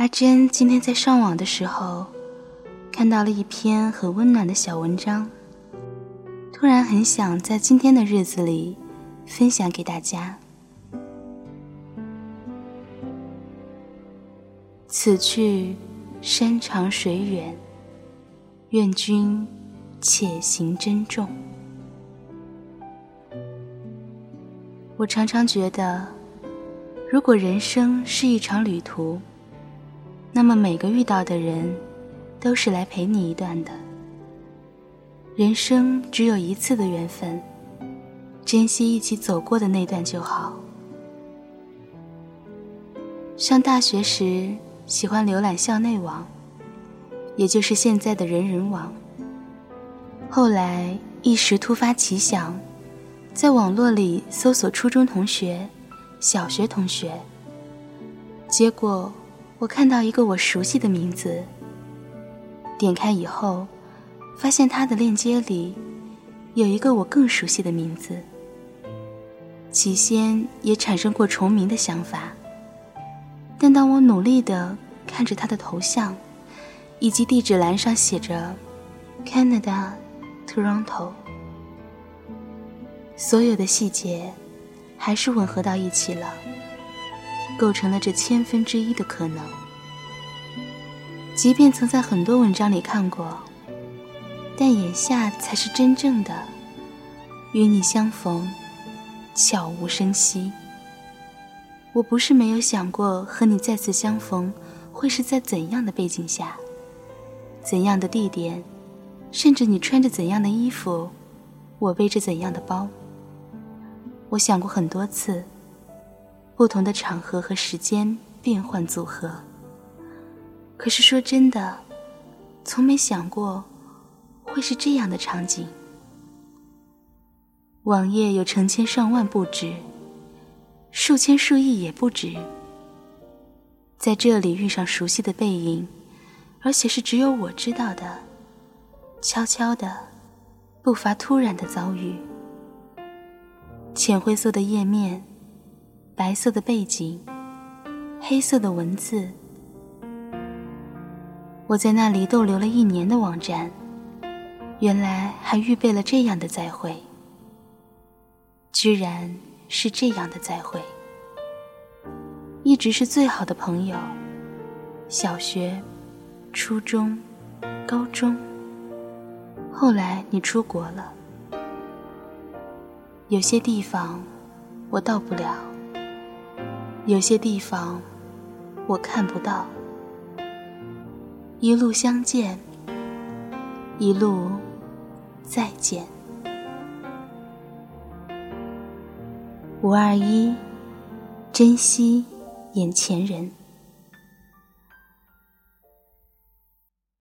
阿珍今天在上网的时候，看到了一篇很温暖的小文章，突然很想在今天的日子里分享给大家。此去山长水远，愿君且行珍重。我常常觉得，如果人生是一场旅途，那么每个遇到的人，都是来陪你一段的。人生只有一次的缘分，珍惜一起走过的那段就好。上大学时喜欢浏览校内网，也就是现在的人人网。后来一时突发奇想，在网络里搜索初中同学、小学同学，结果。我看到一个我熟悉的名字，点开以后，发现他的链接里有一个我更熟悉的名字。起先也产生过重名的想法，但当我努力的看着他的头像，以及地址栏上写着 “Canada Toronto”，所有的细节还是吻合到一起了。构成了这千分之一的可能。即便曾在很多文章里看过，但眼下才是真正的与你相逢，悄无声息。我不是没有想过和你再次相逢会是在怎样的背景下，怎样的地点，甚至你穿着怎样的衣服，我背着怎样的包。我想过很多次。不同的场合和时间变换组合。可是说真的，从没想过会是这样的场景。网页有成千上万不止，数千数亿也不止。在这里遇上熟悉的背影，而且是只有我知道的，悄悄的，不乏突然的遭遇。浅灰色的页面。白色的背景，黑色的文字。我在那里逗留了一年的网站，原来还预备了这样的再会，居然是这样的再会。一直是最好的朋友，小学、初中、高中，后来你出国了，有些地方我到不了。有些地方，我看不到。一路相见，一路再见。五二一，珍惜眼前人。